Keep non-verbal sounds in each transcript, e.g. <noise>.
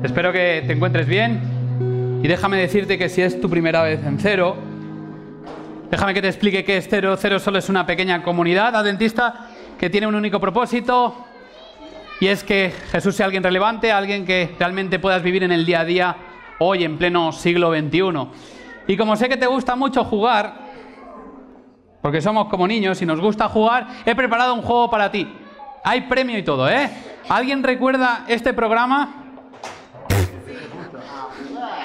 Espero que te encuentres bien y déjame decirte que si es tu primera vez en cero, déjame que te explique qué es cero. Cero solo es una pequeña comunidad adventista que tiene un único propósito y es que Jesús sea alguien relevante, alguien que realmente puedas vivir en el día a día hoy en pleno siglo XXI. Y como sé que te gusta mucho jugar, porque somos como niños y nos gusta jugar, he preparado un juego para ti. Hay premio y todo, ¿eh? ¿Alguien recuerda este programa?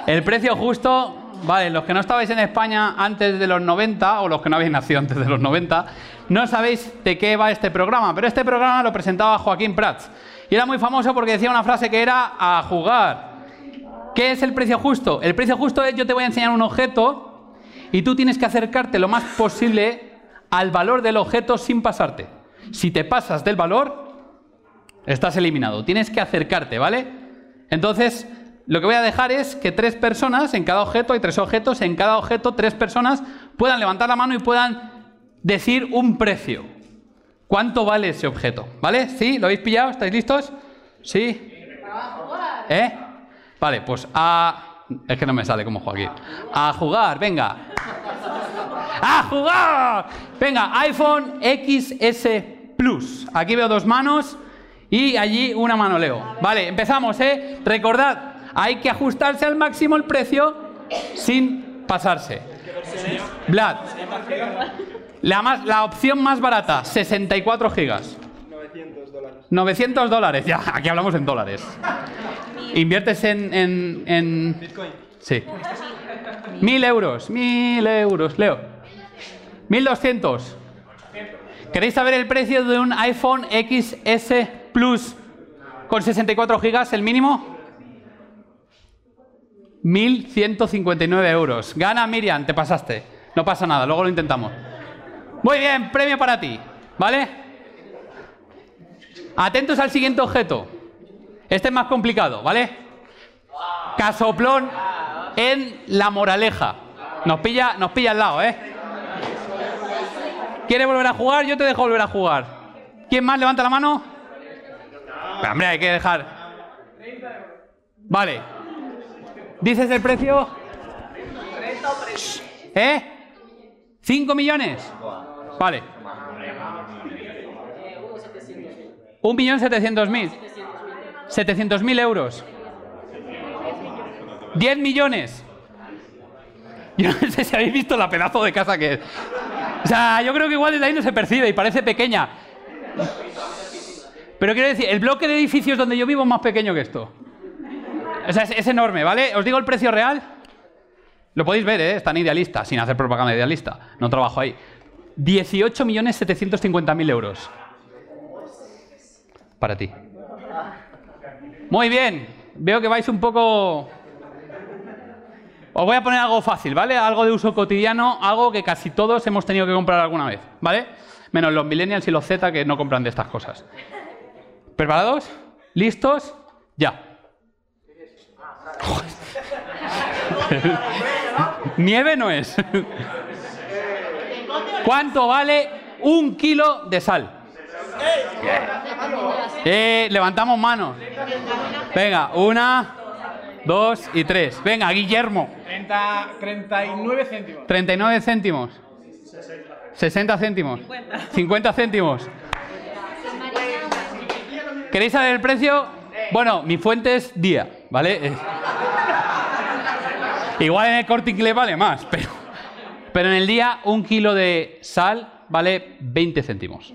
El precio justo, vale, los que no estabais en España antes de los 90, o los que no habéis nacido antes de los 90, no sabéis de qué va este programa, pero este programa lo presentaba Joaquín Prats. Y era muy famoso porque decía una frase que era a jugar. ¿Qué es el precio justo? El precio justo es yo te voy a enseñar un objeto y tú tienes que acercarte lo más posible al valor del objeto sin pasarte. Si te pasas del valor, estás eliminado. Tienes que acercarte, ¿vale? Entonces, lo que voy a dejar es que tres personas en cada objeto, hay tres objetos, en cada objeto tres personas puedan levantar la mano y puedan decir un precio. ¿Cuánto vale ese objeto? ¿Vale? ¿Sí? ¿Lo habéis pillado? ¿Estáis listos? ¿Sí? ¿Eh? Vale, pues a... Es que no me sale como Joaquín. A jugar, venga. ¡A jugar! Venga, iPhone XS Plus. Aquí veo dos manos y allí una mano Leo. Vale, empezamos, ¿eh? Recordad, hay que ajustarse al máximo el precio sin pasarse. Vlad. La, más, la opción más barata, 64 gigas. 900 dólares. 900 dólares, ya, aquí hablamos en dólares. ¿Inviertes en, en, en... Bitcoin? Sí. Mil euros, mil euros, Leo. 1200. ¿Queréis saber el precio de un iPhone XS Plus con 64 gigas, el mínimo? 1.159 euros. Gana Miriam, te pasaste. No pasa nada, luego lo intentamos. Muy bien, premio para ti, ¿vale? Atentos al siguiente objeto. Este es más complicado, ¿vale? Casoplón en la moraleja. Nos pilla, nos pilla al lado, ¿eh? ¿Quiere volver a jugar? Yo te dejo volver a jugar. ¿Quién más levanta la mano? hombre, hay que dejar. Vale. ¿Dices el precio? ¿Eh? ¿5 millones? Vale. Un millón setecientos mil. Setecientos mil euros. Diez millones. Yo no sé si habéis visto la pedazo de casa que es. O sea, yo creo que igual desde ahí no se percibe y parece pequeña. Pero quiero decir, el bloque de edificios donde yo vivo es más pequeño que esto. O sea, es, enorme, ¿vale? Os digo el precio real. Lo podéis ver, ¿eh? Es tan idealista, sin hacer propaganda idealista. No trabajo ahí. 18.750.000 euros. Para ti. Muy bien. Veo que vais un poco... Os voy a poner algo fácil, ¿vale? Algo de uso cotidiano, algo que casi todos hemos tenido que comprar alguna vez, ¿vale? Menos los millennials y los Z que no compran de estas cosas. ¿Preparados? ¿Listos? Ya. <laughs> Nieve no es. ¿Cuánto vale un kilo de sal? Eh, levantamos manos. Venga, una, dos y tres. Venga, Guillermo. 39 céntimos. 39 céntimos. 60 céntimos. 50 céntimos. ¿Queréis saber el precio? Bueno, mi fuente es día, ¿vale? Igual en el corte inglés vale más, pero, pero en el día un kilo de sal vale 20 céntimos.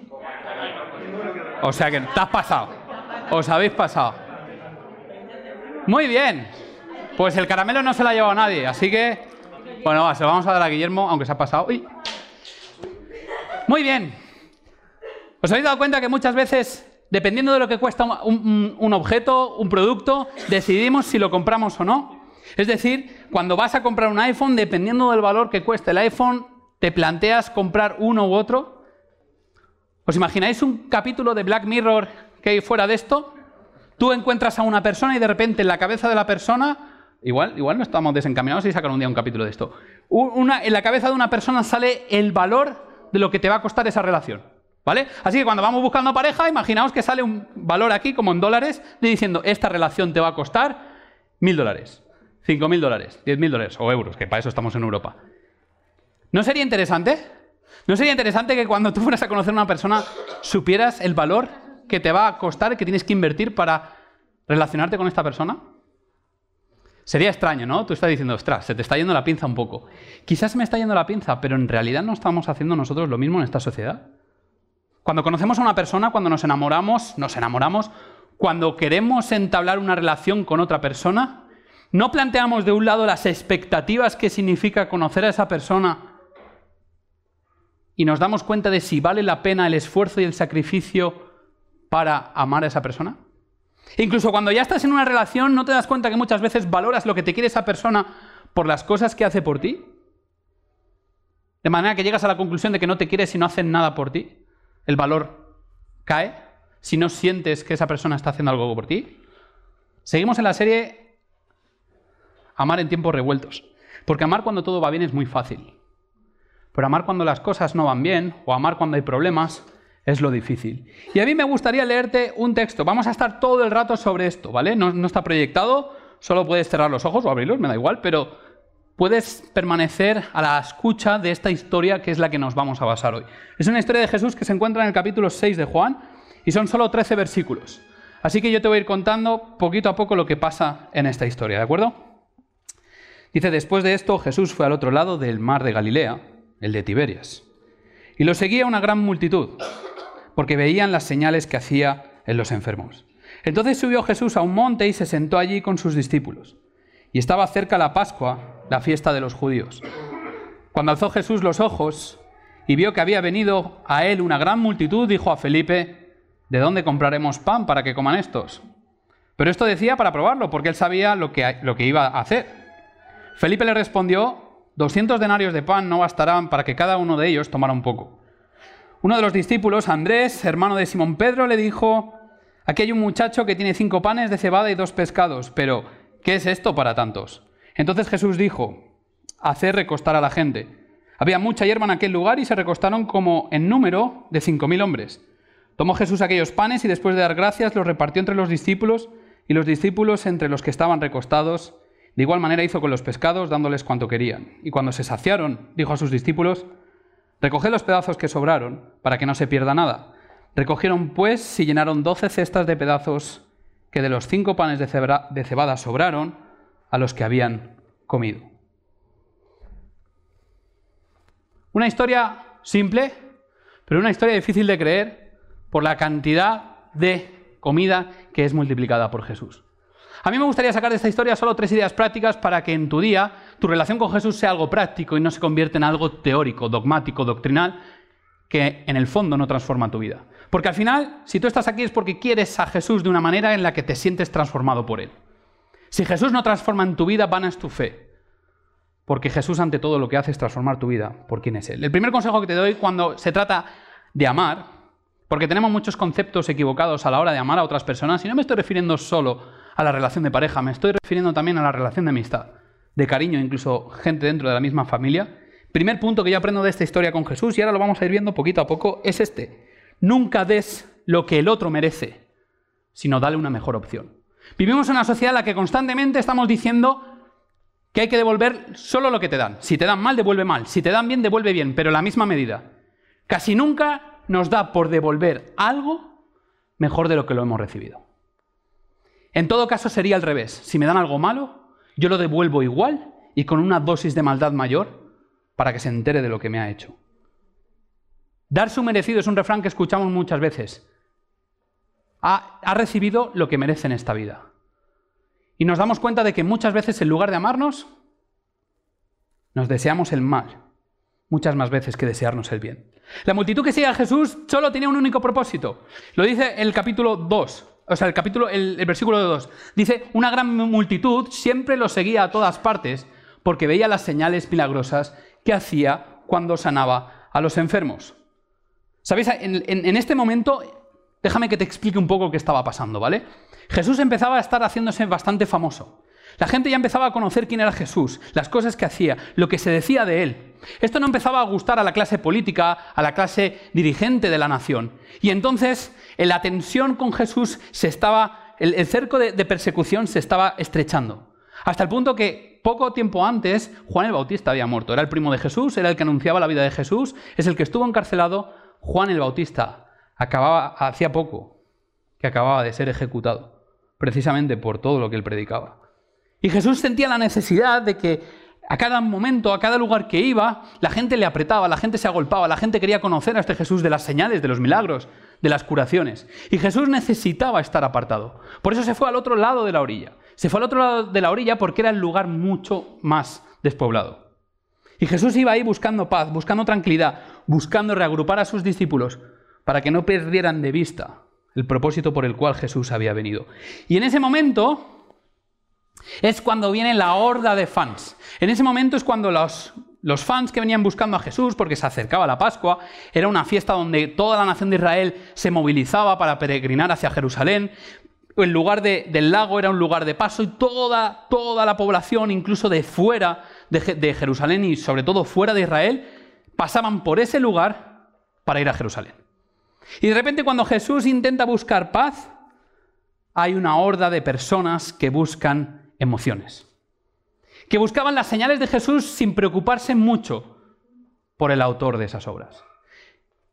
O sea que te has pasado. Os habéis pasado. Muy bien. Pues el caramelo no se lo ha llevado nadie, así que... Bueno, se lo vamos a dar a Guillermo, aunque se ha pasado. Muy bien. ¿Os habéis dado cuenta que muchas veces, dependiendo de lo que cuesta un objeto, un producto, decidimos si lo compramos o no? Es decir, cuando vas a comprar un iPhone, dependiendo del valor que cueste el iPhone, te planteas comprar uno u otro. ¿Os imagináis un capítulo de Black Mirror que hay fuera de esto? Tú encuentras a una persona y de repente en la cabeza de la persona, igual, igual no estamos desencaminados y sacan un día un capítulo de esto. en la cabeza de una persona sale el valor de lo que te va a costar esa relación. ¿Vale? Así que cuando vamos buscando pareja, imaginaos que sale un valor aquí, como en dólares, diciendo, esta relación te va a costar mil dólares, cinco mil dólares, diez mil dólares o euros, que para eso estamos en Europa. ¿No sería interesante? ¿No sería interesante que cuando tú fueras a conocer a una persona supieras el valor que te va a costar, que tienes que invertir para relacionarte con esta persona? Sería extraño, ¿no? Tú estás diciendo, ostras, se te está yendo la pinza un poco. Quizás me está yendo la pinza, pero en realidad no estamos haciendo nosotros lo mismo en esta sociedad. Cuando conocemos a una persona, cuando nos enamoramos, nos enamoramos, cuando queremos entablar una relación con otra persona, no planteamos de un lado las expectativas que significa conocer a esa persona y nos damos cuenta de si vale la pena el esfuerzo y el sacrificio para amar a esa persona. Incluso cuando ya estás en una relación, ¿no te das cuenta que muchas veces valoras lo que te quiere esa persona por las cosas que hace por ti? De manera que llegas a la conclusión de que no te quiere si no hacen nada por ti. El valor cae si no sientes que esa persona está haciendo algo por ti. Seguimos en la serie Amar en tiempos revueltos. Porque amar cuando todo va bien es muy fácil. Pero amar cuando las cosas no van bien o amar cuando hay problemas es lo difícil. Y a mí me gustaría leerte un texto. Vamos a estar todo el rato sobre esto, ¿vale? No, está proyectado, solo puedes cerrar los ojos o abrirlos, me da igual, pero puedes permanecer a la escucha de esta historia que es la que nos vamos a basar hoy. Es una historia de Jesús que se encuentra en el capítulo 6 de Juan y son solo 13 versículos. Así que yo te voy a ir contando poquito a poco lo que pasa en esta historia, ¿de acuerdo? Dice, después de esto Jesús fue al otro lado del mar de Galilea, el de Tiberias, y lo seguía una gran multitud porque veían las señales que hacía en los enfermos. Entonces subió Jesús a un monte y se sentó allí con sus discípulos. Y estaba cerca la Pascua, la fiesta de los judíos. Cuando alzó Jesús los ojos y vio que había venido a él una gran multitud, dijo a Felipe, ¿de dónde compraremos pan para que coman estos? Pero esto decía para probarlo, porque él sabía lo que, lo que iba a hacer. Felipe le respondió, 200 denarios de pan no bastarán para que cada uno de ellos tomara un poco. Uno de los discípulos, Andrés, hermano de Simón Pedro, le dijo, aquí hay un muchacho que tiene cinco panes de cebada y dos pescados, pero ¿qué es esto para tantos? Entonces Jesús dijo, hacer recostar a la gente. Había mucha hierba en aquel lugar y se recostaron como en número de cinco mil hombres. Tomó Jesús aquellos panes y después de dar gracias los repartió entre los discípulos y los discípulos entre los que estaban recostados. De igual manera hizo con los pescados, dándoles cuanto querían. Y cuando se saciaron, dijo a sus discípulos, Recoged los pedazos que sobraron, para que no se pierda nada. Recogieron pues y llenaron doce cestas de pedazos que de los cinco panes de, cebada sobraron a los que habían comido. Una historia simple, pero una historia difícil de creer por la cantidad de comida que es multiplicada por Jesús. A mí me gustaría sacar de esta historia solo tres ideas prácticas para que en tu día tu relación con Jesús sea algo práctico y no se convierta en algo teórico, dogmático, doctrinal, que en el fondo no transforma tu vida. Porque al final, si tú estás aquí es porque quieres a Jesús de una manera en la que te sientes transformado por Él. Si Jesús no transforma en tu vida, vana es tu fe. Porque Jesús ante todo lo que hace es transformar tu vida por quién es Él. El primer consejo que te doy cuando se trata de amar, porque tenemos muchos conceptos equivocados a la hora de amar a otras personas, y no me estoy refiriendo solo a la relación de pareja, me estoy refiriendo también a la relación de amistad, de cariño, incluso gente dentro de la misma familia. Primer punto que yo aprendo de esta historia con Jesús, y ahora lo vamos a ir viendo poquito a poco, es este. Nunca des lo que el otro merece, sino dale una mejor opción. Vivimos en una sociedad en la que constantemente estamos diciendo que hay que devolver solo lo que te dan. Si te dan mal, devuelve mal. Si te dan bien, devuelve bien, pero en la misma medida. Casi nunca nos da por devolver algo mejor de lo que lo hemos recibido. En todo caso sería al revés. Si me dan algo malo, yo lo devuelvo igual y con una dosis de maldad mayor para que se entere de lo que me ha hecho. Dar su merecido es un refrán que escuchamos muchas veces. Ha, recibido lo que merece en esta vida. Y nos damos cuenta de que muchas veces en lugar de amarnos, nos deseamos el mal, muchas más veces que desearnos el bien. La multitud que sigue a Jesús solo tenía un único propósito. Lo dice el capítulo 2 o sea, el capítulo, el, versículo 2, dice, una gran multitud siempre lo seguía a todas partes porque veía las señales milagrosas que hacía cuando sanaba a los enfermos. ¿Sabéis? En, en, este momento, déjame que te explique un poco qué estaba pasando, ¿vale? Jesús empezaba a estar haciéndose bastante famoso. La gente ya empezaba a conocer quién era Jesús, las cosas que hacía, lo que se decía de él. Esto no empezaba a gustar a la clase política, a la clase dirigente de la nación. Y entonces la tensión con Jesús se estaba, el, cerco de, persecución se estaba estrechando. Hasta el punto que poco tiempo antes Juan el Bautista había muerto. Era el primo de Jesús, era el que anunciaba la vida de Jesús, es el que estuvo encarcelado. Juan el Bautista acababa hacía poco que acababa de ser ejecutado, precisamente por todo lo que él predicaba. Y Jesús sentía la necesidad de que a cada momento, a cada lugar que iba, la gente le apretaba, la gente se agolpaba, la gente quería conocer a este Jesús de las señales, de los milagros, de las curaciones. Y Jesús necesitaba estar apartado. Por eso se fue al otro lado de la orilla. Se fue al otro lado de la orilla porque era el lugar mucho más despoblado. Y Jesús iba ahí buscando paz, buscando tranquilidad, buscando reagrupar a sus discípulos para que no perdieran de vista el propósito por el cual Jesús había venido. Y en ese momento es cuando viene la horda de fans. En ese momento es cuando los, los fans que venían buscando a Jesús, porque se acercaba la Pascua, era una fiesta donde toda la nación de Israel se movilizaba para peregrinar hacia Jerusalén. El lugar del lago era un lugar de paso y toda, toda la población, incluso de fuera de, de Jerusalén y sobre todo fuera de Israel, pasaban por ese lugar para ir a Jerusalén. Y de repente cuando Jesús intenta buscar paz, hay una horda de personas que buscan emociones. Que buscaban las señales de Jesús sin preocuparse mucho por el autor de esas obras.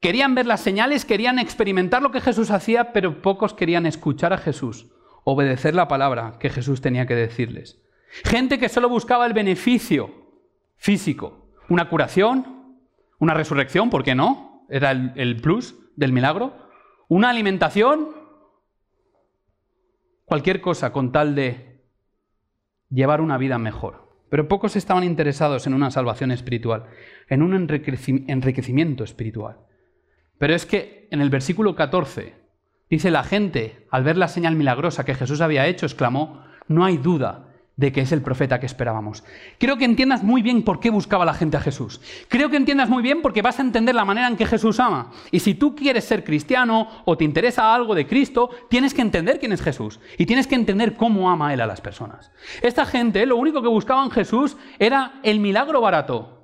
Querían ver las señales, querían experimentar lo que Jesús hacía, pero pocos querían escuchar a Jesús, obedecer la palabra que Jesús tenía que decirles. Gente que solo buscaba el beneficio físico, una curación, una resurrección, ¿por qué no? Era el, el plus del milagro, una alimentación, cualquier cosa con tal de llevar una vida mejor. Pero pocos estaban interesados en una salvación espiritual, en un enriquecimiento espiritual. Pero es que en el versículo 14 dice la gente, al ver la señal milagrosa que Jesús había hecho, exclamó, no hay duda de que es el profeta que esperábamos. Creo que entiendas muy bien por qué buscaba la gente a Jesús. Creo que entiendas muy bien porque vas a entender la manera en que Jesús ama. Y si tú quieres ser cristiano o te interesa algo de Cristo, tienes que entender quién es Jesús y tienes que entender cómo ama Él a las personas. Esta gente lo único que buscaba Jesús era el milagro barato.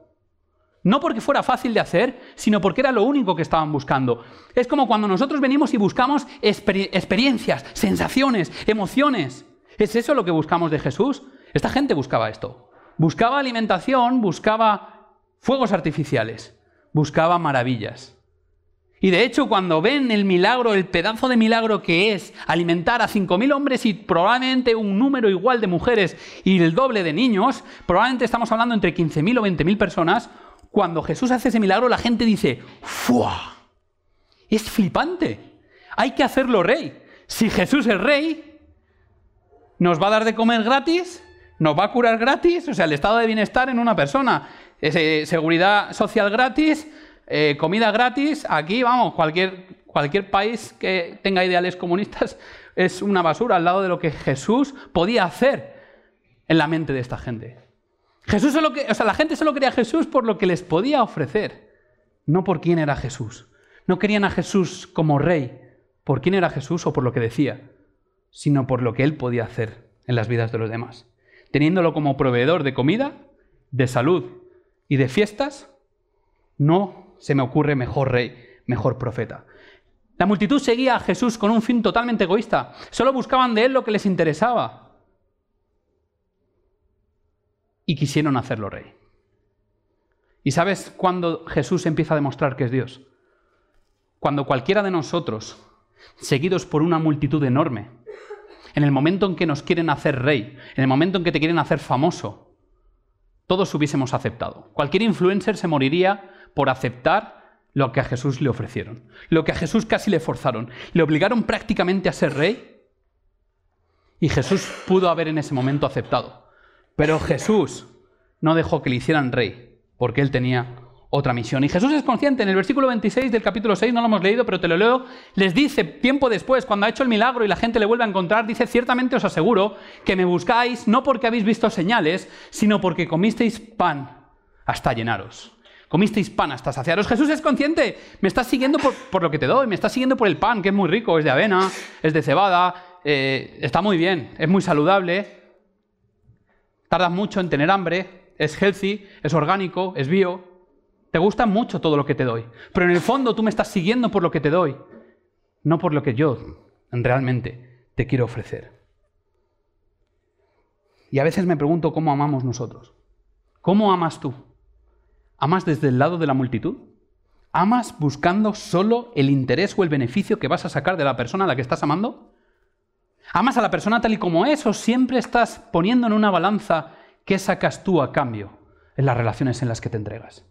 No porque fuera fácil de hacer, sino porque era lo único que estaban buscando. Es como cuando nosotros venimos y buscamos experiencias, sensaciones, emociones. ¿Es eso lo que buscamos de Jesús? Esta gente buscaba esto. Buscaba alimentación, buscaba fuegos artificiales, buscaba maravillas. Y de hecho, cuando ven el milagro, el pedazo de milagro que es alimentar a 5.000 hombres y probablemente un número igual de mujeres y el doble de niños, probablemente estamos hablando entre 15.000 o 20.000 personas, cuando Jesús hace ese milagro, la gente dice, ¡fua! Es flipante. Hay que hacerlo rey. Si Jesús es rey, nos va a dar de comer gratis, nos va a curar gratis, o sea, el estado de bienestar en una persona, seguridad social gratis, eh, comida gratis, aquí vamos, cualquier, cualquier país que tenga ideales comunistas <laughs> es una basura al lado de lo que Jesús podía hacer en la mente de esta gente. Jesús solo que, o sea, la gente solo quería a Jesús por lo que les podía ofrecer, no por quién era Jesús. No querían a Jesús como rey, por quién era Jesús o por lo que decía sino por lo que Él podía hacer en las vidas de los demás. Teniéndolo como proveedor de comida, de salud y de fiestas, no se me ocurre mejor rey, mejor profeta. La multitud seguía a Jesús con un fin totalmente egoísta. Solo buscaban de Él lo que les interesaba. Y quisieron hacerlo rey. ¿Y sabes cuándo Jesús empieza a demostrar que es Dios? Cuando cualquiera de nosotros, seguidos por una multitud enorme, en el momento en que nos quieren hacer rey, en el momento en que te quieren hacer famoso, todos hubiésemos aceptado. Cualquier influencer se moriría por aceptar lo que a Jesús le ofrecieron, lo que a Jesús casi le forzaron. Le obligaron prácticamente a ser rey y Jesús pudo haber en ese momento aceptado. Pero Jesús no dejó que le hicieran rey porque él tenía otra misión. Y Jesús es consciente, en el versículo 26 del capítulo 6, no lo hemos leído, pero te lo leo, les dice, tiempo después, cuando ha hecho el milagro y la gente le vuelve a encontrar, dice, ciertamente os aseguro que me buscáis no porque habéis visto señales, sino porque comisteis pan hasta llenaros. Comisteis pan hasta saciaros. Jesús es consciente, me estás siguiendo por, lo que te doy, me estás siguiendo por el pan, que es muy rico, es de avena, es de cebada, eh, está muy bien, es muy saludable, tardas mucho en tener hambre, es healthy, es orgánico, es bio, te gusta mucho todo lo que te doy, pero en el fondo tú me estás siguiendo por lo que te doy, no por lo que yo realmente te quiero ofrecer. Y a veces me pregunto cómo amamos nosotros. ¿Cómo amas tú? ¿Amas desde el lado de la multitud? ¿Amas buscando solo el interés o el beneficio que vas a sacar de la persona a la que estás amando? ¿Amas a la persona tal y como es o siempre estás poniendo en una balanza qué sacas tú a cambio en las relaciones en las que te entregas?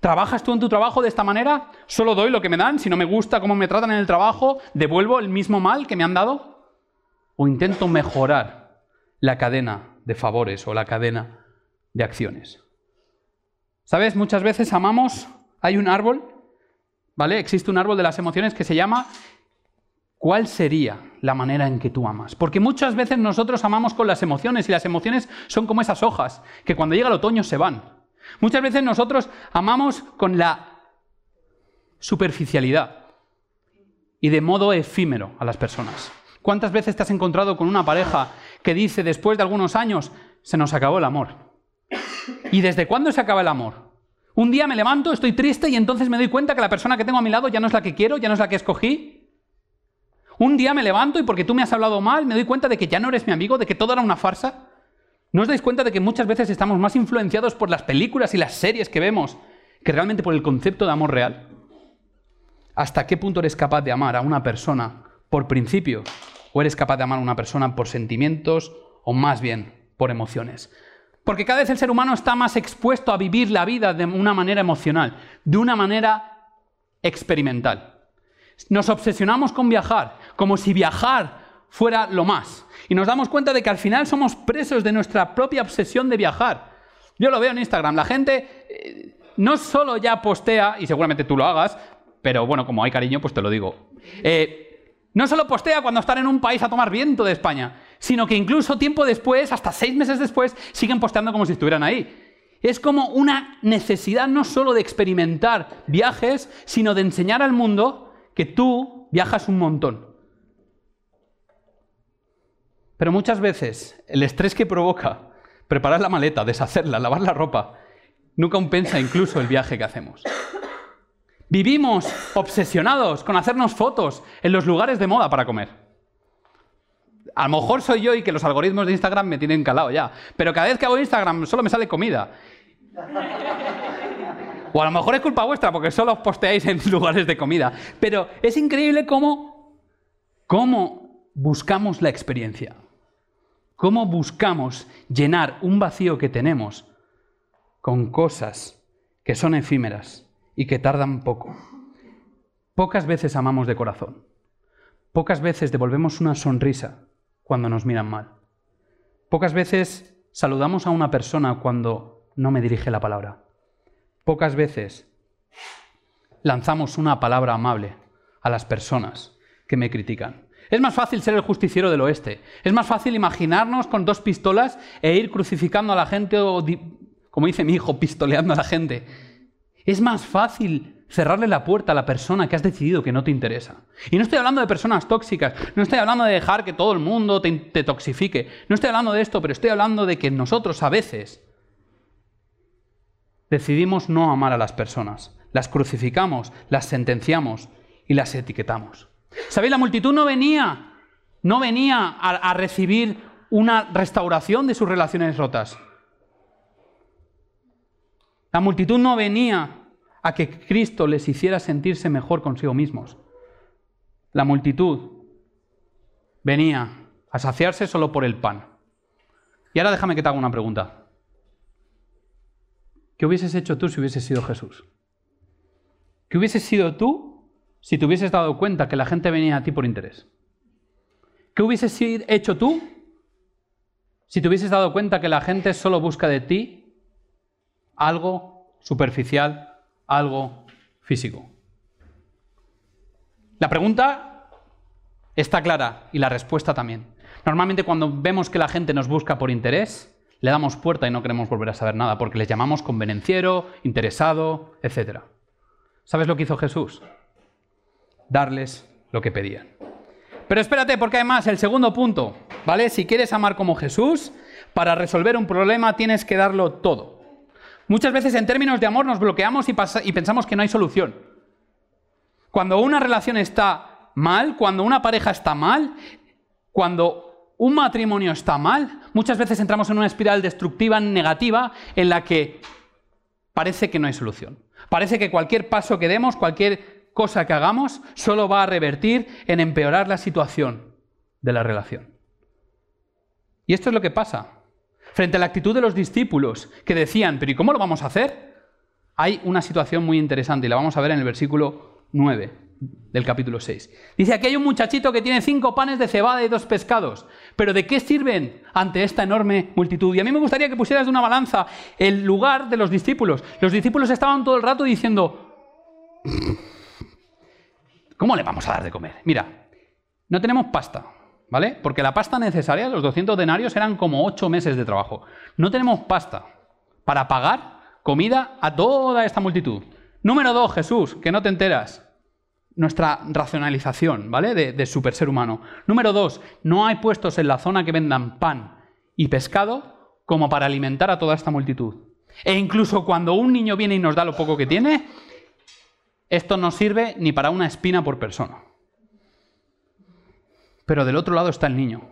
¿Trabajas tú en tu trabajo de esta manera? ¿Solo doy lo que me dan? Si no me gusta cómo me tratan en el trabajo, ¿devuelvo el mismo mal que me han dado? ¿O intento mejorar la cadena de favores o la cadena de acciones? ¿Sabes? Muchas veces amamos, hay un árbol, ¿vale? Existe un árbol de las emociones que se llama ¿Cuál sería la manera en que tú amas? Porque muchas veces nosotros amamos con las emociones y las emociones son como esas hojas que cuando llega el otoño se van. Muchas veces nosotros amamos con la superficialidad y de modo efímero a las personas. ¿Cuántas veces te has encontrado con una pareja que dice después de algunos años, se nos acabó el amor? ¿Y desde cuándo se acaba el amor? Un día me levanto, estoy triste y entonces me doy cuenta que la persona que tengo a mi lado ya no es la que quiero, ya no es la que escogí. Un día me levanto y porque tú me has hablado mal, me doy cuenta de que ya no eres mi amigo, de que todo era una farsa. ¿No os dais cuenta de que muchas veces estamos más influenciados por las películas y las series que vemos que realmente por el concepto de amor real? ¿Hasta qué punto eres capaz de amar a una persona por principio o eres capaz de amar a una persona por sentimientos o más bien por emociones? Porque cada vez el ser humano está más expuesto a vivir la vida de una manera emocional, de una manera experimental. Nos obsesionamos con viajar, como si viajar fuera lo más. Y nos damos cuenta de que al final somos presos de nuestra propia obsesión de viajar. Yo lo veo en Instagram, la gente eh, no solo ya postea, y seguramente tú lo hagas, pero bueno, como hay cariño, pues te lo digo. Eh, no solo postea cuando están en un país a tomar viento de España, sino que incluso tiempo después, hasta seis meses después, siguen posteando como si estuvieran ahí. Es como una necesidad no solo de experimentar viajes, sino de enseñar al mundo que tú viajas un montón. Pero muchas veces el estrés que provoca preparar la maleta, deshacerla, lavar la ropa, nunca compensa incluso el viaje que hacemos. Vivimos obsesionados con hacernos fotos en los lugares de moda para comer. A lo mejor soy yo y que los algoritmos de Instagram me tienen calado ya, pero cada vez que hago Instagram solo me sale comida. O a lo mejor es culpa vuestra porque solo os posteáis en <laughs> lugares de comida. Pero es increíble cómo, cómo buscamos la experiencia. ¿Cómo buscamos llenar un vacío que tenemos con cosas que son efímeras y que tardan poco? Pocas veces amamos de corazón. Pocas veces devolvemos una sonrisa cuando nos miran mal. Pocas veces saludamos a una persona cuando no me dirige la palabra. Pocas veces lanzamos una palabra amable a las personas que me critican. Es más fácil ser el justiciero del oeste. Es más fácil imaginarnos con dos pistolas e ir crucificando a la gente o, como dice mi hijo, pistoleando a la gente. Es más fácil cerrarle la puerta a la persona que has decidido que no te interesa. Y no estoy hablando de personas tóxicas, no estoy hablando de dejar que todo el mundo te, te toxifique, no estoy hablando de esto, pero estoy hablando de que nosotros a veces decidimos no amar a las personas, las crucificamos, las sentenciamos y las etiquetamos. ¿Sabéis? La multitud no venía, no venía a, recibir una restauración de sus relaciones rotas. La multitud no venía a que Cristo les hiciera sentirse mejor consigo mismos. La multitud venía a saciarse solo por el pan. Y ahora déjame que te haga una pregunta. ¿Qué hubieses hecho tú si hubieses sido Jesús? ¿Qué hubieses sido tú si te hubieses dado cuenta que la gente venía a ti por interés? ¿Qué hubieses hecho tú si te hubieses dado cuenta que la gente solo busca de ti algo superficial, algo físico? La pregunta está clara y la respuesta también. Normalmente cuando vemos que la gente nos busca por interés, le damos puerta y no queremos volver a saber nada porque les llamamos convenenciero, interesado, etc. ¿Sabes lo que hizo Jesús? Darles lo que pedían. Pero espérate, porque además el segundo punto, ¿vale? Si quieres amar como Jesús, para resolver un problema tienes que darlo todo. Muchas veces en términos de amor nos bloqueamos y, y pensamos que no hay solución. Cuando una relación está mal, cuando una pareja está mal, cuando un matrimonio está mal, muchas veces entramos en una espiral destructiva negativa en la que parece que no hay solución. Parece que cualquier paso que demos, cualquier cosa que hagamos, solo va a revertir en empeorar la situación de la relación. Y esto es lo que pasa. Frente a la actitud de los discípulos que decían, pero ¿y cómo lo vamos a hacer? Hay una situación muy interesante y la vamos a ver en el versículo 9 del capítulo 6. Dice, aquí hay un muchachito que tiene cinco panes de cebada y dos pescados. Pero ¿de qué sirven ante esta enorme multitud? Y a mí me gustaría que pusieras de una balanza el lugar de los discípulos. Los discípulos estaban todo el rato diciendo, ¿cómo le vamos a dar de comer? Mira, no tenemos pasta, ¿vale? Porque la pasta necesaria, los 200 denarios, eran como 8 meses de trabajo. No tenemos pasta para pagar comida a toda esta multitud. Número dos, Jesús, que no te enteras nuestra racionalización, ¿vale? De, super ser humano. Número dos, no hay puestos en la zona que vendan pan y pescado como para alimentar a toda esta multitud. E incluso cuando un niño viene y nos da lo poco que tiene, esto no sirve ni para una espina por persona. Pero del otro lado está el niño.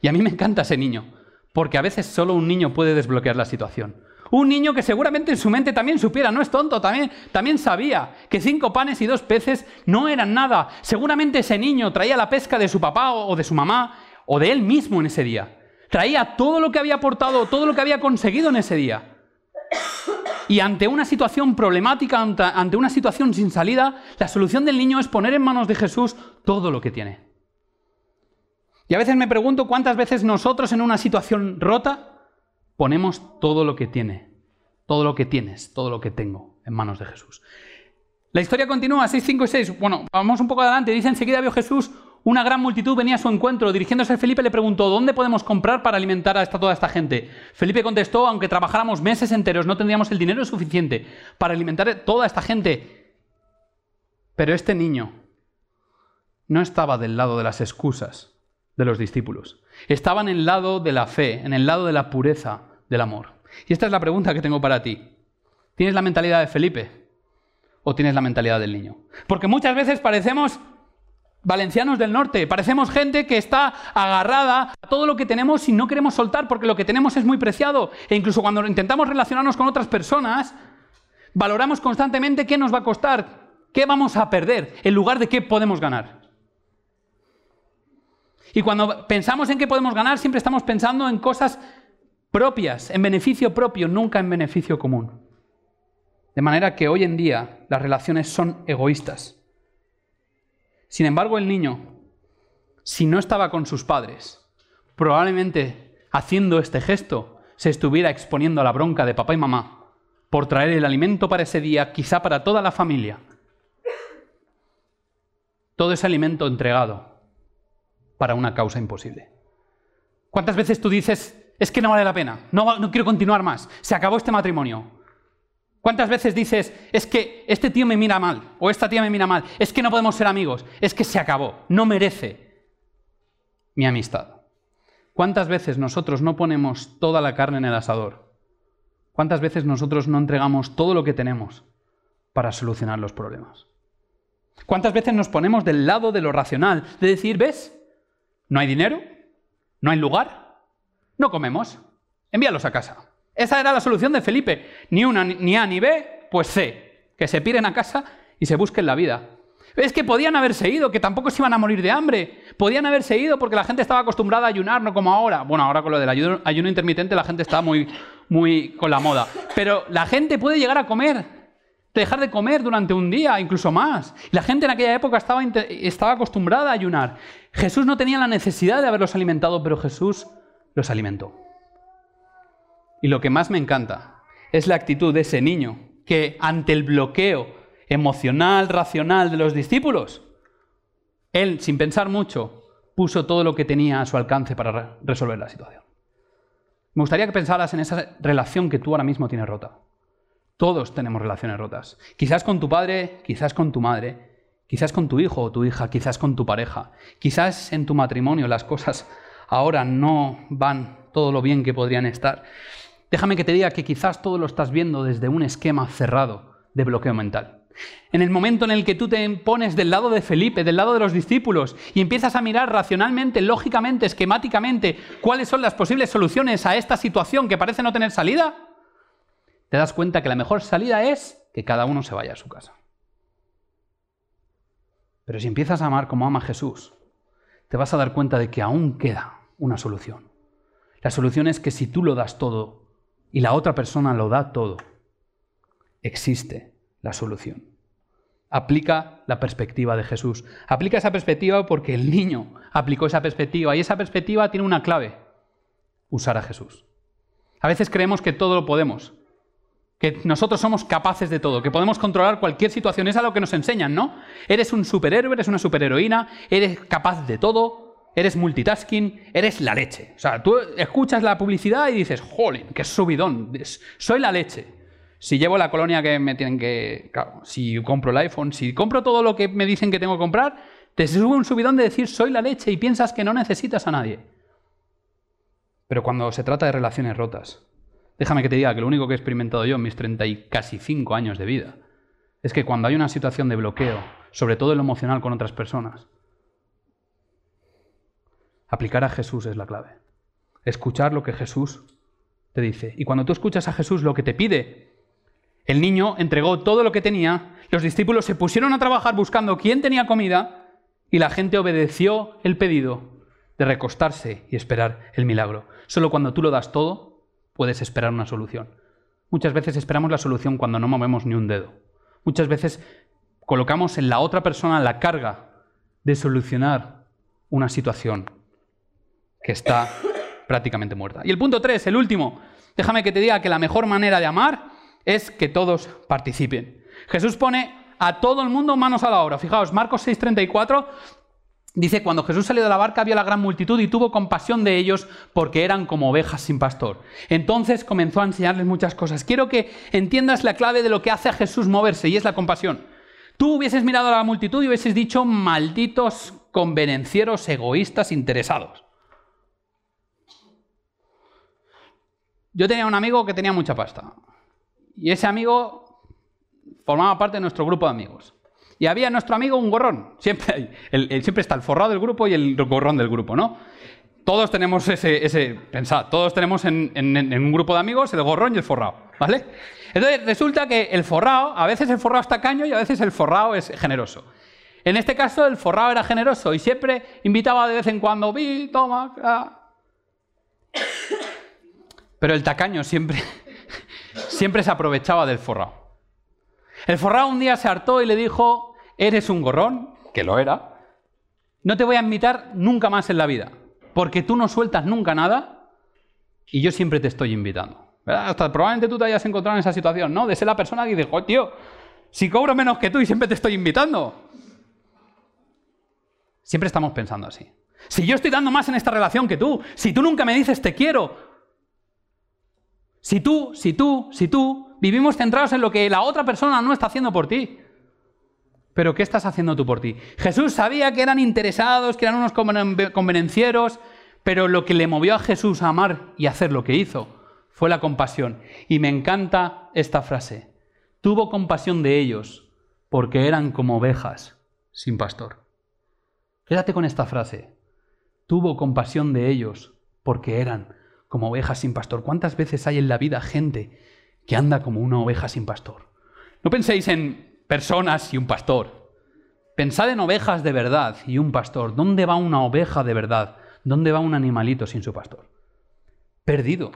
Y a mí me encanta ese niño, porque a veces solo un niño puede desbloquear la situación. Un niño que seguramente en su mente también supiera, no es tonto, también, también sabía que cinco panes y dos peces no eran nada. Seguramente ese niño traía la pesca de su papá o de su mamá o de él mismo en ese día. Traía todo lo que había aportado, todo lo que había conseguido en ese día. Y ante una situación problemática, ante una situación sin salida, la solución del niño es poner en manos de Jesús todo lo que tiene. Y a veces me pregunto cuántas veces nosotros en una situación rota ponemos todo lo que tiene, todo lo que tienes, todo lo que tengo en manos de Jesús. La historia continúa, 6, 5 y 6. Bueno, vamos un poco adelante. Dice, enseguida vio Jesús una gran multitud venía a su encuentro. Dirigiéndose a Felipe le preguntó, ¿dónde podemos comprar para alimentar a esta, toda esta gente? Felipe contestó, aunque trabajáramos meses enteros, no tendríamos el dinero suficiente para alimentar a toda esta gente. Pero este niño no estaba del lado de las excusas de los discípulos. Estaban en el lado de la fe, en el lado de la pureza, del amor. Y esta es la pregunta que tengo para ti. ¿Tienes la mentalidad de Felipe o tienes la mentalidad del niño? Porque muchas veces parecemos valencianos del norte, parecemos gente que está agarrada a todo lo que tenemos y no queremos soltar porque lo que tenemos es muy preciado. E incluso cuando intentamos relacionarnos con otras personas, valoramos constantemente qué nos va a costar, qué vamos a perder, en lugar de qué podemos ganar. Y cuando pensamos en qué podemos ganar, siempre estamos pensando en cosas propias, en beneficio propio, nunca en beneficio común. De manera que hoy en día las relaciones son egoístas. Sin embargo, el niño, si no estaba con sus padres, probablemente haciendo este gesto, se estuviera exponiendo a la bronca de papá y mamá por traer el alimento para ese día, quizá para toda la familia. Todo ese alimento entregado para una causa imposible. ¿Cuántas veces tú dices, es que no vale la pena, no, no quiero continuar más, se acabó este matrimonio. ¿Cuántas veces dices, es que este tío me mira mal o esta tía me mira mal, es que no podemos ser amigos, es que se acabó, no merece mi amistad? ¿Cuántas veces nosotros no ponemos toda la carne en el asador? ¿Cuántas veces nosotros no entregamos todo lo que tenemos para solucionar los problemas? ¿Cuántas veces nos ponemos del lado de lo racional, de decir, ves, no hay dinero, no hay lugar, no comemos, envíalos a casa. Esa era la solución de Felipe. Ni una, ni A ni B, pues C. Que se piren a casa y se busquen la vida. Es que podían haberse ido, que tampoco se iban a morir de hambre. Podían haberse ido porque la gente estaba acostumbrada a ayunar, no como ahora. Bueno, ahora con lo del ayuno, ayuno intermitente la gente está muy, muy con la moda. Pero la gente puede llegar a comer, dejar de comer durante un día, incluso más. La gente en aquella época estaba, estaba acostumbrada a ayunar. Jesús no tenía la necesidad de haberlos alimentado, pero Jesús los alimentó. Y lo que más me encanta es la actitud de ese niño que ante el bloqueo emocional, racional de los discípulos, él, sin pensar mucho, puso todo lo que tenía a su alcance para resolver la situación. Me gustaría que pensaras en esa relación que tú ahora mismo tienes rota. Todos tenemos relaciones rotas. Quizás con tu padre, quizás con tu madre, quizás con tu hijo o tu hija, quizás con tu pareja, quizás en tu matrimonio las cosas ahora no van todo lo bien que podrían estar. Déjame que te diga que quizás todo lo estás viendo desde un esquema cerrado de bloqueo mental. En el momento en el que tú te pones del lado de Felipe, del lado de los discípulos, y empiezas a mirar racionalmente, lógicamente, esquemáticamente, cuáles son las posibles soluciones a esta situación que parece no tener salida, te das cuenta que la mejor salida es que cada uno se vaya a su casa. Pero si empiezas a amar como ama Jesús, te vas a dar cuenta de que aún queda una solución. La solución es que si tú lo das todo y la otra persona lo da todo, existe la solución. Aplica la perspectiva de Jesús. Aplica esa perspectiva porque el niño aplicó esa perspectiva y esa perspectiva tiene una clave, usar a Jesús. A veces creemos que todo lo podemos, que nosotros somos capaces de todo, que podemos controlar cualquier situación. Es a lo que nos enseñan, ¿no? Eres un superhéroe, eres una superheroína, eres capaz de todo, eres multitasking, eres la leche. O sea, tú escuchas la publicidad y dices, jolín, qué subidón, soy la leche. Si llevo la colonia que me tienen que... Claro, si compro el iPhone, si compro todo lo que me dicen que tengo que comprar, te sube un subidón de decir, soy la leche y piensas que no necesitas a nadie. Pero cuando se trata de relaciones rotas, Déjame que te diga que lo único que he experimentado yo en mis 30 y casi 5 años de vida es que cuando hay una situación de bloqueo, sobre todo en lo emocional con otras personas, aplicar a Jesús es la clave. Escuchar lo que Jesús te dice. Y cuando tú escuchas a Jesús lo que te pide, el niño entregó todo lo que tenía, los discípulos se pusieron a trabajar buscando quién tenía comida y la gente obedeció el pedido de recostarse y esperar el milagro. Solo cuando tú lo das todo, puedes esperar una solución. Muchas veces esperamos la solución cuando no movemos ni un dedo. Muchas veces colocamos en la otra persona la carga de solucionar una situación que está prácticamente muerta. Y el punto tres, el último, déjame que te diga que la mejor manera de amar es que todos participen. Jesús pone a todo el mundo manos a la obra. Fijaos, Marcos 6:34 Dice, cuando Jesús salió de la barca vio a la gran multitud y tuvo compasión de ellos porque eran como ovejas sin pastor. Entonces comenzó a enseñarles muchas cosas. Quiero que entiendas la clave de lo que hace a Jesús moverse y es la compasión. Tú hubieses mirado a la multitud y hubieses dicho, malditos convenencieros egoístas interesados. Yo tenía un amigo que tenía mucha pasta y ese amigo formaba parte de nuestro grupo de amigos. Y había nuestro amigo un gorrón. Siempre, siempre está el forrado del grupo y el gorrón del grupo, ¿no? Todos tenemos ese, pensad, todos tenemos en, un grupo de amigos el gorrón y el forrado, ¿vale? Entonces resulta que el forrado, a veces el forrado está caño y a veces el forrado es generoso. En este caso el forrado era generoso y siempre invitaba de vez en cuando, vi, toma, ah". Pero el tacaño siempre, <laughs> siempre se aprovechaba del forrado. El forrado un día se hartó y le dijo, eres un gorrón, que lo era, no te voy a invitar nunca más en la vida, porque tú no sueltas nunca nada y yo siempre te estoy invitando. Hasta probablemente tú te hayas encontrado en esa situación, ¿no? De ser la persona que dice, oh, tío, si cobro menos que tú y siempre te estoy invitando. Siempre estamos pensando así. Si yo estoy dando más en esta relación que tú, si tú nunca me dices te quiero, si tú, si tú, si tú, vivimos centrados en lo que la otra persona no está haciendo por ti. Pero ¿qué estás haciendo tú por ti? Jesús sabía que eran interesados, que eran unos convenencieros, pero lo que le movió a Jesús a amar y hacer lo que hizo fue la compasión. Y me encanta esta frase. Tuvo compasión de ellos porque eran como ovejas sin pastor. Quédate con esta frase. Tuvo compasión de ellos porque eran como ovejas sin pastor. ¿Cuántas veces hay en la vida gente que anda como una oveja sin pastor? No penséis en personas y un pastor. Pensad en ovejas de verdad y un pastor. ¿Dónde va una oveja de verdad? ¿Dónde va un animalito sin su pastor? Perdido.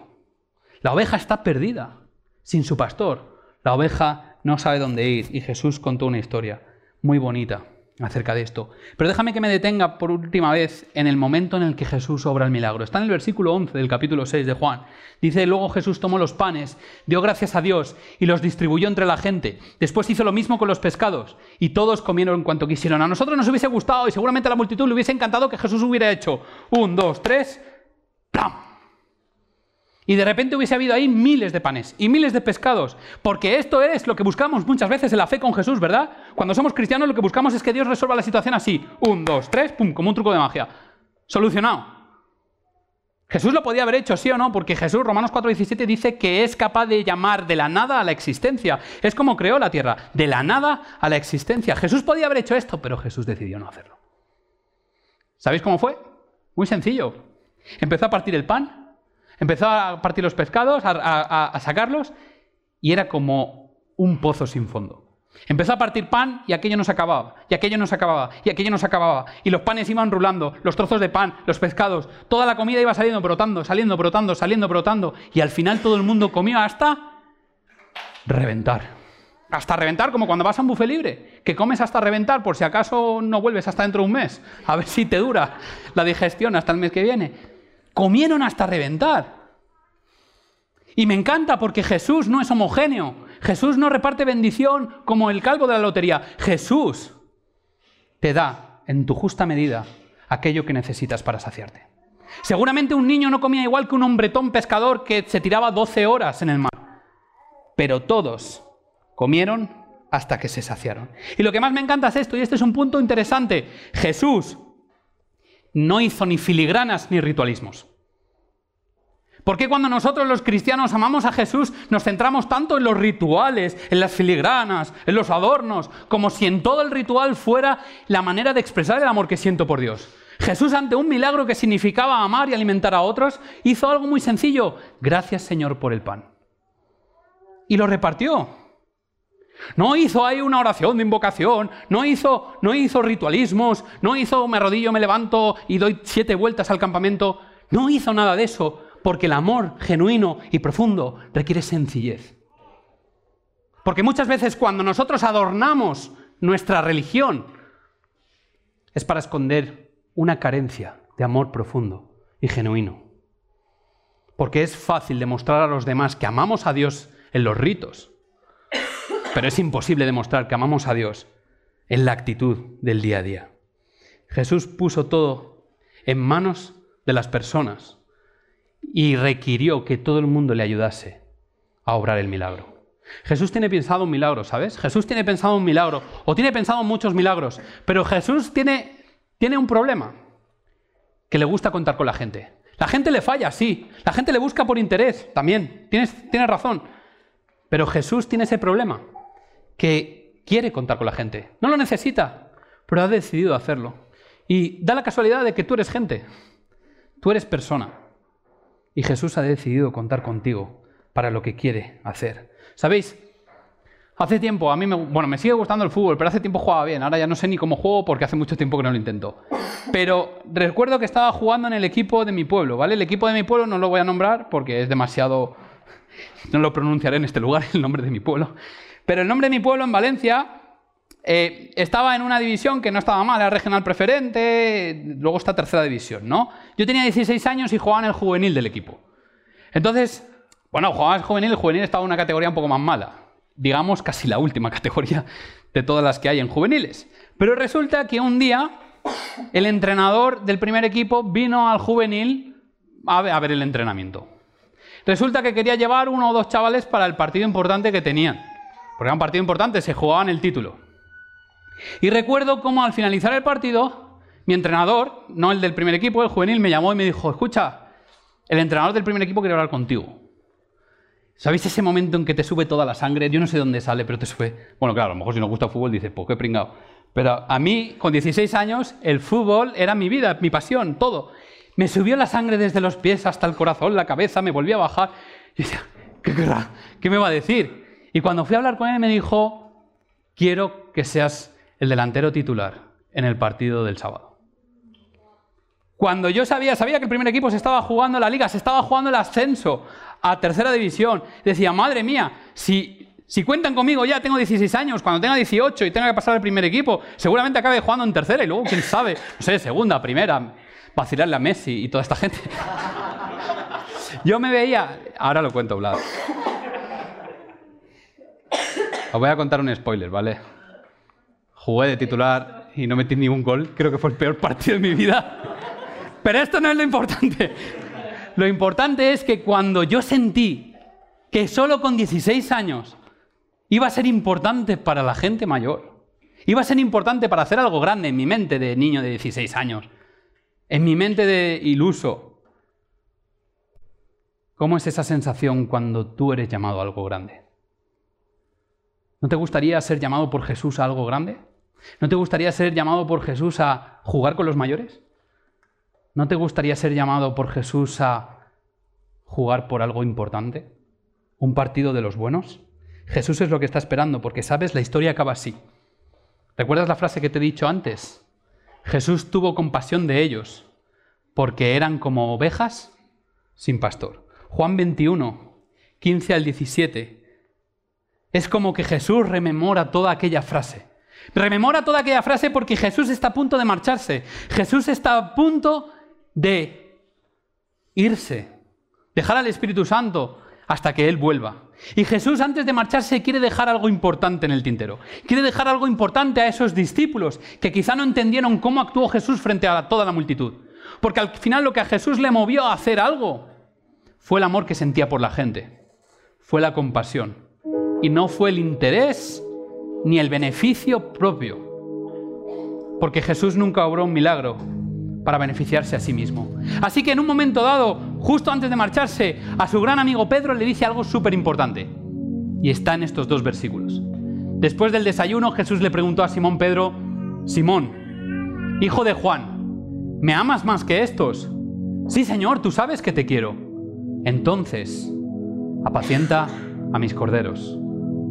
La oveja está perdida, sin su pastor. La oveja no sabe dónde ir y Jesús contó una historia muy bonita acerca de esto. Pero déjame que me detenga por última vez en el momento en el que Jesús obra el milagro. Está en el versículo 11 del capítulo 6 de Juan. Dice, luego Jesús tomó los panes, dio gracias a Dios y los distribuyó entre la gente. Después hizo lo mismo con los pescados y todos comieron cuanto quisieron. A nosotros nos hubiese gustado y seguramente a la multitud le hubiese encantado que Jesús hubiera hecho un, dos, tres, ¡plam! Y de repente hubiese habido ahí miles de panes y miles de pescados. Porque esto es lo que buscamos muchas veces en la fe con Jesús, ¿verdad? Cuando somos cristianos lo que buscamos es que Dios resuelva la situación así. Un, dos, tres, pum, como un truco de magia. Solucionado. Jesús lo podía haber hecho, sí o no, porque Jesús, Romanos 4:17, dice que es capaz de llamar de la nada a la existencia. Es como creó la tierra, de la nada a la existencia. Jesús podía haber hecho esto, pero Jesús decidió no hacerlo. ¿Sabéis cómo fue? Muy sencillo. Empezó a partir el pan, empezó a partir los pescados, a, sacarlos, y era como un pozo sin fondo. Empezó a partir pan y aquello no se acababa, y aquello no se acababa, y aquello no se acababa. Y los panes iban rulando, los trozos de pan, los pescados, toda la comida iba saliendo, brotando, saliendo, brotando, saliendo, brotando. Y al final todo el mundo comió hasta reventar. Hasta reventar, como cuando vas a un buffet libre, que comes hasta reventar por si acaso no vuelves hasta dentro de un mes. A ver si te dura la digestión hasta el mes que viene. Comieron hasta reventar. Y me encanta porque Jesús no es homogéneo. Jesús no reparte bendición como el calvo de la lotería. Jesús te da en tu justa medida aquello que necesitas para saciarte. Seguramente un niño no comía igual que un hombretón pescador que se tiraba 12 horas en el mar. Pero todos comieron hasta que se saciaron. Y lo que más me encanta es esto, y este es un punto interesante. Jesús no hizo ni filigranas ni ritualismos. ¿Por qué cuando nosotros los cristianos amamos a Jesús nos centramos tanto en los rituales, en las filigranas, en los adornos, como si en todo el ritual fuera la manera de expresar el amor que siento por Dios? Jesús ante un milagro que significaba amar y alimentar a otros, hizo algo muy sencillo. Gracias Señor por el pan. Y lo repartió. No hizo ahí una oración de invocación, no hizo, no hizo ritualismos, no hizo me arrodillo, me levanto y doy siete vueltas al campamento. No hizo nada de eso porque el amor genuino y profundo requiere sencillez. Porque muchas veces cuando nosotros adornamos nuestra religión es para esconder una carencia de amor profundo y genuino. Porque es fácil demostrar a los demás que amamos a Dios en los ritos, pero es imposible demostrar que amamos a Dios en la actitud del día a día. Jesús puso todo en manos de las personas y requirió que todo el mundo le ayudase a obrar el milagro. Jesús tiene pensado un milagro, ¿sabes? Jesús tiene pensado un milagro, o tiene pensado muchos milagros, pero Jesús tiene, tiene un problema, que le gusta contar con la gente. La gente le falla, sí, la gente le busca por interés, también, tienes, tienes razón, pero Jesús tiene ese problema, que quiere contar con la gente, no lo necesita, pero ha decidido hacerlo. Y da la casualidad de que tú eres gente, tú eres persona. Y Jesús ha decidido contar contigo para lo que quiere hacer. ¿Sabéis? Hace tiempo, a mí me, bueno, me sigue gustando el fútbol, pero hace tiempo jugaba bien. Ahora ya no sé ni cómo juego porque hace mucho tiempo que no lo intento. Pero recuerdo que estaba jugando en el equipo de mi pueblo, ¿vale? El equipo de mi pueblo no lo voy a nombrar porque es demasiado... <laughs> No lo pronunciaré en este lugar, el nombre de mi pueblo. Pero el nombre de mi pueblo en Valencia eh, estaba en una división que no estaba mal, era regional preferente, luego está tercera división, ¿no? Yo tenía 16 años y jugaba en el juvenil del equipo. Entonces, bueno, jugaba en juvenil, el juvenil estaba en una categoría un poco más mala. Digamos casi la última <laughs> categoría de todas las que hay en juveniles. Pero resulta que un día el entrenador del primer equipo vino al juvenil a ver el entrenamiento. Resulta que quería llevar uno o dos chavales para el partido importante que tenían. Porque era un partido importante, se jugaban el título. Y recuerdo cómo al finalizar el partido, mi entrenador, no el del primer equipo, el juvenil, me llamó y me dijo, escucha, el entrenador del primer equipo quiere hablar contigo. ¿Sabéis ese momento en que te sube toda la sangre? Yo no sé dónde sale, pero te sube. Bueno, claro, a lo mejor si no gusta el fútbol dices, pues qué pringado. Pero a mí, con 16 años, el fútbol era mi vida, mi pasión, todo. Me subió la sangre desde los pies hasta el corazón, la cabeza, me volví a bajar. Y decía, ¿qué querrá? ¿Qué me va a decir? Y cuando fui a hablar con él me dijo, quiero que seas el delantero titular en el partido del sábado. Cuando yo sabía, sabía que el primer equipo se estaba jugando la liga, se estaba jugando el ascenso a tercera división, decía, madre mía, si, si cuentan conmigo ya, tengo 16 años, cuando tenga 18 y tenga que pasar al primer equipo, seguramente acabe jugando en tercera y luego, quién sabe, no sé, segunda, primera, vacilarle a Messi y toda esta gente. <laughs> Yo me veía, ahora lo cuento, Vlad. Os voy a contar un spoiler, ¿vale? Jugué de titular y no metí ningún gol. Creo que fue el peor partido de mi vida. Pero esto no es lo importante. Lo importante es que cuando yo sentí que solo con 16 años iba a ser importante para la gente mayor, iba a ser importante para hacer algo grande en mi mente de niño de 16 años, en mi mente de iluso, ¿Cómo es esa sensación cuando tú eres llamado a algo grande? ¿No te gustaría ser llamado por Jesús a algo grande? ¿No te gustaría ser llamado por Jesús a jugar con los mayores? ¿No te gustaría ser llamado por Jesús a jugar por algo importante? ¿Un partido de los buenos? Jesús es lo que está esperando, porque sabes, la historia acaba así. ¿Recuerdas la frase que te he dicho antes? Jesús tuvo compasión de ellos, porque eran como ovejas sin pastor. Juan 21, 15 al 17. Es como que Jesús rememora toda aquella frase. Rememora toda aquella frase porque Jesús está a punto de marcharse. Jesús está a punto de irse, dejar al Espíritu Santo hasta que Él vuelva. Y Jesús antes de marcharse quiere dejar algo importante en el tintero. Quiere dejar algo importante a esos discípulos que quizá no entendieron cómo actuó Jesús frente a toda la multitud. Porque al final lo que a Jesús le movió a hacer algo fue el amor que sentía por la gente. Fue la compasión. Y no fue el interés ni el beneficio propio. Porque Jesús nunca obró un milagro para beneficiarse a sí mismo. Así que en un momento dado, justo antes de marcharse, a su gran amigo Pedro le dice algo súper importante. Y está en estos dos versículos. Después del desayuno, Jesús le preguntó a Simón Pedro, Simón, hijo de Juan, ¿me amas más que estos? Sí, Señor, tú sabes que te quiero. Entonces, apacienta a mis corderos,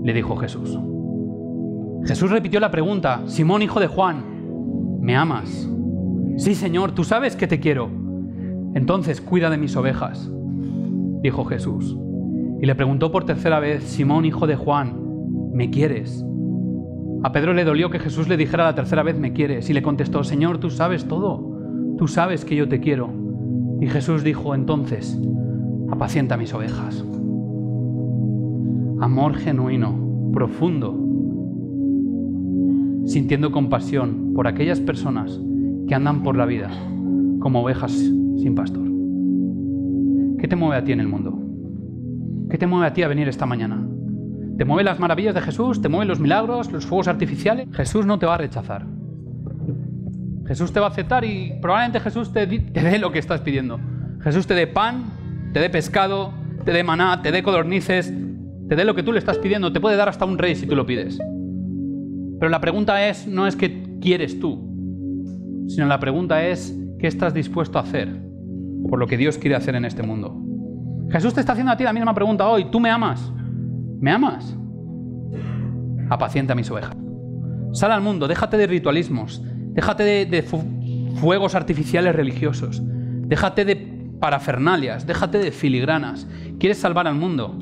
le dijo Jesús. Jesús repitió la pregunta, Simón, hijo de Juan, ¿me amas? Sí, Señor, tú sabes que te quiero. Entonces cuida de mis ovejas, dijo Jesús. Y le preguntó por tercera vez, Simón, hijo de Juan, ¿me quieres? A Pedro le dolió que Jesús le dijera la tercera vez, ¿me quieres? Y le contestó, Señor, tú sabes todo, tú sabes que yo te quiero. Y Jesús dijo entonces, apacienta mis ovejas. Amor genuino, profundo, sintiendo compasión por aquellas personas que andan por la vida como ovejas sin pastor. ¿Qué te mueve a ti en el mundo? ¿Qué te mueve a ti a venir esta mañana? ¿Te mueven las maravillas de Jesús? ¿Te mueven los milagros, los fuegos artificiales? Jesús no te va a rechazar. Jesús te va a aceptar y probablemente Jesús te, dé lo que estás pidiendo. Jesús te dé pan, te dé pescado, te dé maná, te dé codornices, te dé lo que tú le estás pidiendo. Te puede dar hasta un rey si tú lo pides. Pero la pregunta es, no es qué quieres tú, sino la pregunta es, ¿qué estás dispuesto a hacer por lo que Dios quiere hacer en este mundo? Jesús te está haciendo a ti la misma pregunta hoy. ¿Tú me amas? ¿Me amas? Apacienta mis ovejas. Sal al mundo, déjate de ritualismos, déjate de, de fuegos artificiales religiosos, déjate de parafernalias, déjate de filigranas. ¿Quieres salvar al mundo?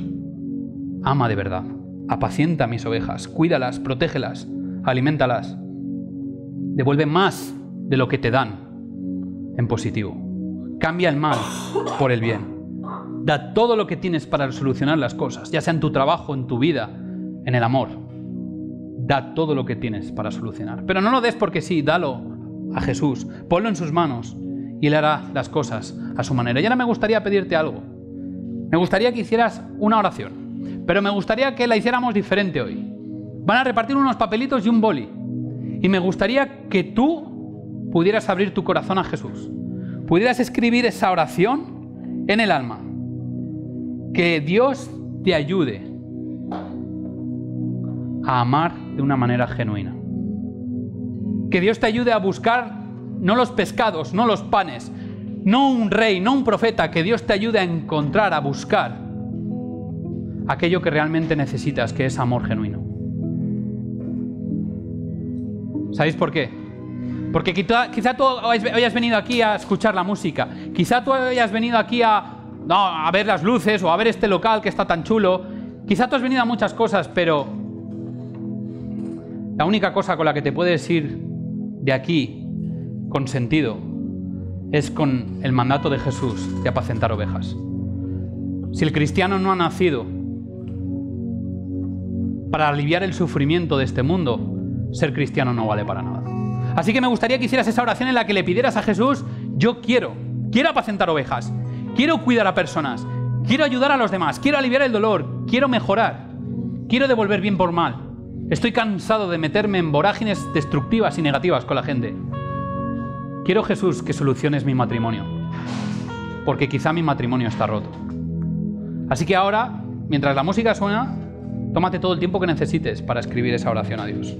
Ama de verdad. Apacienta mis ovejas, cuídalas, protégelas, alimentalas. Devuelve más de lo que te dan en positivo. Cambia el mal por el bien. Da todo lo que tienes para solucionar las cosas, ya sea en tu trabajo, en tu vida, en el amor. Da todo lo que tienes para solucionar. Pero no lo des porque sí, dalo a Jesús, ponlo en sus manos y Él hará las cosas a su manera. Y ahora me gustaría pedirte algo. Me gustaría que hicieras una oración, pero me gustaría que la hiciéramos diferente hoy. Van a repartir unos papelitos y un boli. Y me gustaría que tú pudieras abrir tu corazón a Jesús, pudieras escribir esa oración en el alma. Que Dios te ayude a amar de una manera genuina. Que Dios te ayude a buscar no los pescados, no los panes, no un rey, no un profeta, que Dios te ayude a encontrar, a buscar aquello que realmente necesitas, que es amor genuino. ¿Sabéis por qué? Porque quizá, tú hayas venido aquí a escuchar la música, quizá tú hayas venido aquí a, a ver las luces o a ver este local que está tan chulo, quizá tú has venido a muchas cosas, pero la única cosa con la que te puedes ir de aquí con sentido es con el mandato de Jesús de apacentar ovejas. Si el cristiano no ha nacido para aliviar el sufrimiento de este mundo, ser cristiano no vale para nada. Así que me gustaría que hicieras esa oración en la que le pidieras a Jesús, yo quiero, quiero apacentar ovejas, quiero cuidar a personas, quiero ayudar a los demás, quiero aliviar el dolor, quiero mejorar, quiero devolver bien por mal. Estoy cansado de meterme en vorágines destructivas y negativas con la gente. Quiero Jesús que soluciones mi matrimonio, porque quizá mi matrimonio está roto. Así que ahora, mientras la música suena, tómate todo el tiempo que necesites para escribir esa oración a Dios.